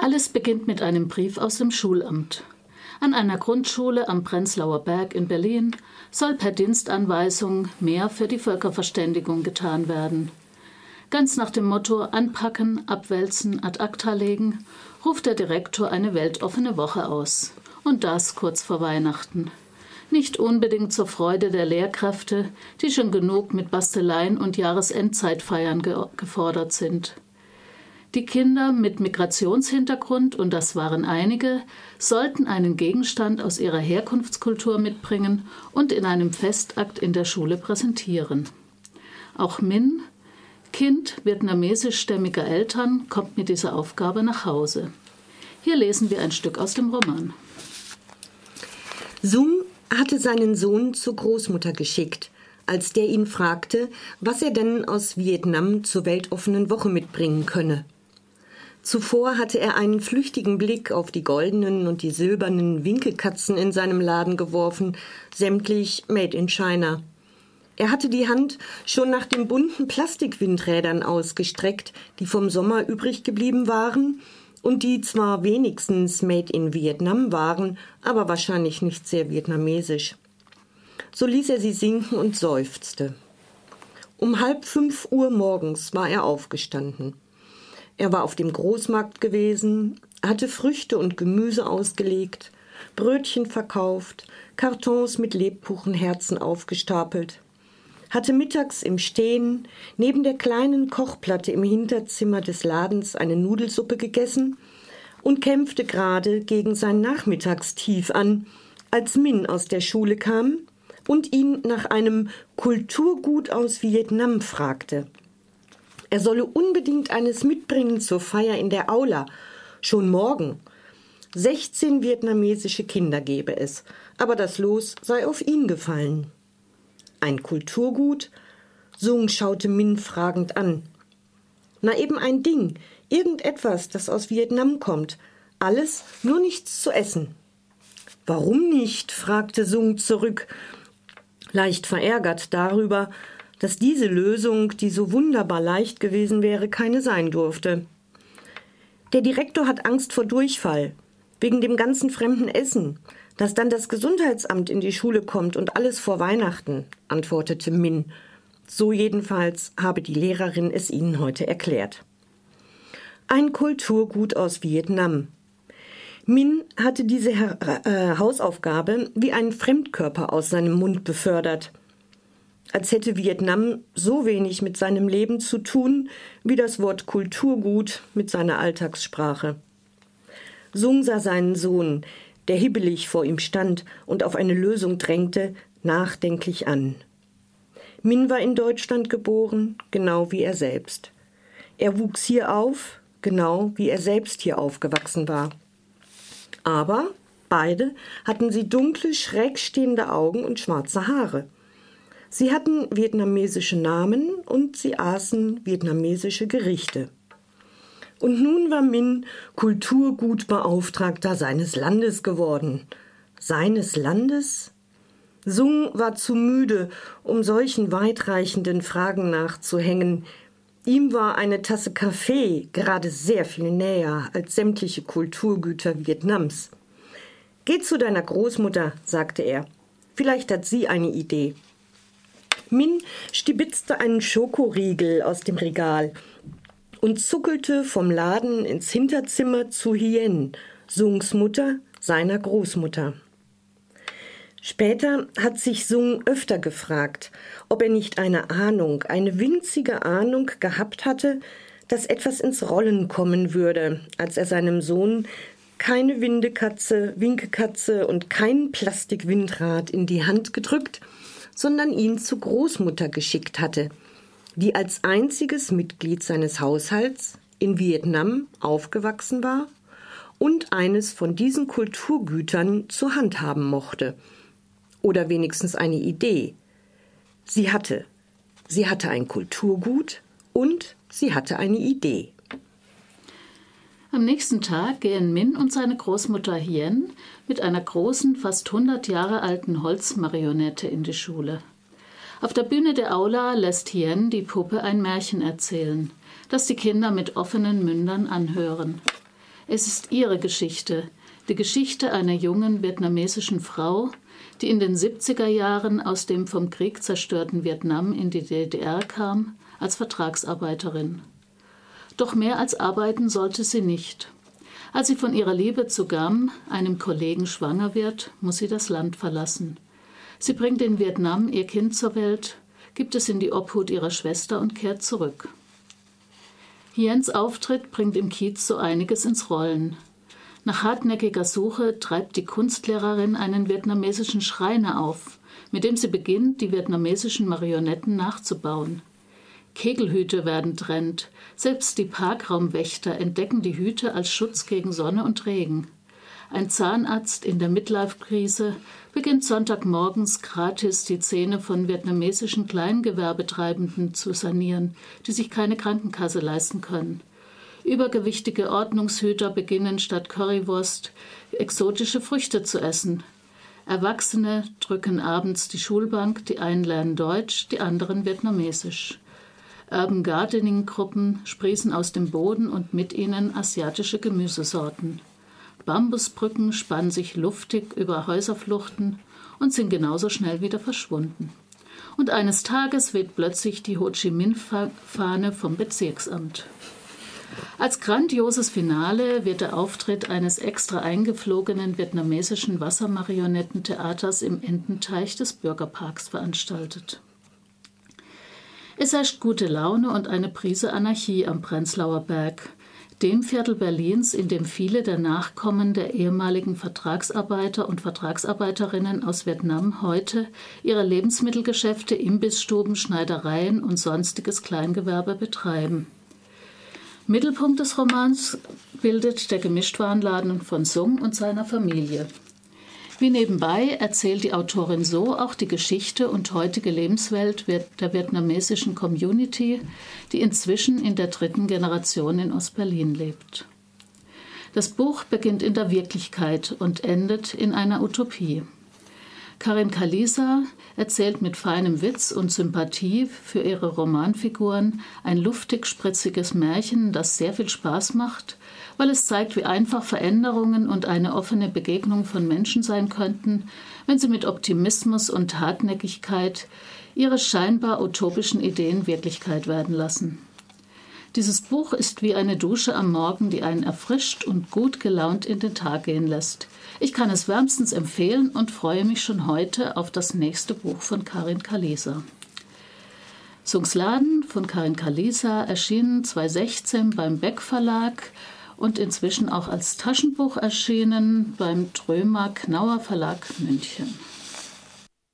Alles beginnt mit einem Brief aus dem Schulamt. An einer Grundschule am Prenzlauer Berg in Berlin soll per Dienstanweisung mehr für die Völkerverständigung getan werden. Ganz nach dem Motto Anpacken, Abwälzen, ad acta legen, ruft der Direktor eine weltoffene Woche aus. Und das kurz vor Weihnachten. Nicht unbedingt zur Freude der Lehrkräfte, die schon genug mit Basteleien und Jahresendzeitfeiern ge gefordert sind. Die Kinder mit Migrationshintergrund, und das waren einige, sollten einen Gegenstand aus ihrer Herkunftskultur mitbringen und in einem Festakt in der Schule präsentieren. Auch Min, Kind vietnamesischstämmiger Eltern, kommt mit dieser Aufgabe nach Hause. Hier lesen wir ein Stück aus dem Roman. Sung hatte seinen Sohn zur Großmutter geschickt, als der ihn fragte, was er denn aus Vietnam zur weltoffenen Woche mitbringen könne. Zuvor hatte er einen flüchtigen Blick auf die goldenen und die silbernen Winkelkatzen in seinem Laden geworfen, sämtlich made in China. Er hatte die Hand schon nach den bunten Plastikwindrädern ausgestreckt, die vom Sommer übrig geblieben waren und die zwar wenigstens made in Vietnam waren, aber wahrscheinlich nicht sehr vietnamesisch. So ließ er sie sinken und seufzte. Um halb fünf Uhr morgens war er aufgestanden. Er war auf dem Großmarkt gewesen, hatte Früchte und Gemüse ausgelegt, Brötchen verkauft, Kartons mit Lebkuchenherzen aufgestapelt, hatte mittags im Stehen neben der kleinen Kochplatte im Hinterzimmer des Ladens eine Nudelsuppe gegessen und kämpfte gerade gegen sein Nachmittagstief an, als Min aus der Schule kam und ihn nach einem Kulturgut aus Vietnam fragte. Er solle unbedingt eines mitbringen zur Feier in der Aula, schon morgen. Sechzehn vietnamesische Kinder gebe es, aber das Los sei auf ihn gefallen. Ein Kulturgut? Sung schaute Min fragend an. Na eben ein Ding, irgendetwas, das aus Vietnam kommt. Alles, nur nichts zu essen. Warum nicht? fragte Sung zurück, leicht verärgert darüber, dass diese Lösung, die so wunderbar leicht gewesen wäre, keine sein durfte. Der Direktor hat Angst vor Durchfall, wegen dem ganzen fremden Essen, dass dann das Gesundheitsamt in die Schule kommt und alles vor Weihnachten, antwortete Min. So jedenfalls habe die Lehrerin es ihnen heute erklärt. Ein Kulturgut aus Vietnam. Min hatte diese äh, Hausaufgabe wie einen Fremdkörper aus seinem Mund befördert als hätte Vietnam so wenig mit seinem Leben zu tun wie das Wort Kulturgut mit seiner Alltagssprache. Sung sah seinen Sohn, der hibbelig vor ihm stand und auf eine Lösung drängte, nachdenklich an. Min war in Deutschland geboren, genau wie er selbst. Er wuchs hier auf, genau wie er selbst hier aufgewachsen war. Aber beide hatten sie dunkle, schräg stehende Augen und schwarze Haare. Sie hatten vietnamesische Namen und sie aßen vietnamesische Gerichte. Und nun war Min Kulturgutbeauftragter seines Landes geworden. Seines Landes? Sung war zu müde, um solchen weitreichenden Fragen nachzuhängen. Ihm war eine Tasse Kaffee gerade sehr viel näher als sämtliche Kulturgüter Vietnams. Geh zu deiner Großmutter, sagte er. Vielleicht hat sie eine Idee. Min stibitzte einen Schokoriegel aus dem Regal und zuckelte vom Laden ins Hinterzimmer zu Hien, Sungs Mutter, seiner Großmutter. Später hat sich Sung öfter gefragt, ob er nicht eine Ahnung, eine winzige Ahnung gehabt hatte, dass etwas ins Rollen kommen würde, als er seinem Sohn keine Windekatze, Winkekatze und kein Plastikwindrad in die Hand gedrückt sondern ihn zur Großmutter geschickt hatte, die als einziges Mitglied seines Haushalts in Vietnam aufgewachsen war und eines von diesen Kulturgütern zur Hand haben mochte. Oder wenigstens eine Idee. Sie hatte. Sie hatte ein Kulturgut und sie hatte eine Idee. Am nächsten Tag gehen Min und seine Großmutter Hien mit einer großen, fast 100 Jahre alten Holzmarionette in die Schule. Auf der Bühne der Aula lässt Hien die Puppe ein Märchen erzählen, das die Kinder mit offenen Mündern anhören. Es ist ihre Geschichte, die Geschichte einer jungen vietnamesischen Frau, die in den 70er Jahren aus dem vom Krieg zerstörten Vietnam in die DDR kam, als Vertragsarbeiterin. Doch mehr als arbeiten sollte sie nicht. Als sie von ihrer Liebe zu Gam, einem Kollegen, schwanger wird, muss sie das Land verlassen. Sie bringt in Vietnam ihr Kind zur Welt, gibt es in die Obhut ihrer Schwester und kehrt zurück. Hiens Auftritt bringt im Kiez so einiges ins Rollen. Nach hartnäckiger Suche treibt die Kunstlehrerin einen vietnamesischen Schreiner auf, mit dem sie beginnt, die vietnamesischen Marionetten nachzubauen. Kegelhüte werden trennt, selbst die Parkraumwächter entdecken die Hüte als Schutz gegen Sonne und Regen. Ein Zahnarzt in der Midlife-Krise beginnt Sonntagmorgens gratis die Zähne von vietnamesischen Kleingewerbetreibenden zu sanieren, die sich keine Krankenkasse leisten können. Übergewichtige Ordnungshüter beginnen statt Currywurst exotische Früchte zu essen. Erwachsene drücken abends die Schulbank, die einen lernen Deutsch, die anderen Vietnamesisch. Urban Gardening Gruppen sprießen aus dem Boden und mit ihnen asiatische Gemüsesorten. Bambusbrücken spannen sich luftig über Häuserfluchten und sind genauso schnell wieder verschwunden. Und eines Tages weht plötzlich die Ho Chi Minh-Fahne vom Bezirksamt. Als grandioses Finale wird der Auftritt eines extra eingeflogenen vietnamesischen Wassermarionettentheaters im Ententeich des Bürgerparks veranstaltet. Es herrscht gute Laune und eine Prise Anarchie am Prenzlauer Berg, dem Viertel Berlins, in dem viele der Nachkommen der ehemaligen Vertragsarbeiter und Vertragsarbeiterinnen aus Vietnam heute ihre Lebensmittelgeschäfte, Imbissstuben, Schneidereien und sonstiges Kleingewerbe betreiben. Mittelpunkt des Romans bildet der Gemischtwarenladen von Sung und seiner Familie. Wie nebenbei erzählt die Autorin so auch die Geschichte und heutige Lebenswelt der vietnamesischen Community, die inzwischen in der dritten Generation in Ostberlin lebt. Das Buch beginnt in der Wirklichkeit und endet in einer Utopie. Karin Kalisa erzählt mit feinem Witz und Sympathie für ihre Romanfiguren ein luftig spritziges Märchen, das sehr viel Spaß macht, weil es zeigt, wie einfach Veränderungen und eine offene Begegnung von Menschen sein könnten, wenn sie mit Optimismus und Hartnäckigkeit ihre scheinbar utopischen Ideen Wirklichkeit werden lassen. Dieses Buch ist wie eine Dusche am Morgen, die einen erfrischt und gut gelaunt in den Tag gehen lässt. Ich kann es wärmstens empfehlen und freue mich schon heute auf das nächste Buch von Karin Kalisa. Sungsladen von Karin Kalisa erschien 2016 beim Beck Verlag und inzwischen auch als Taschenbuch erschienen beim Trömer Knauer Verlag München.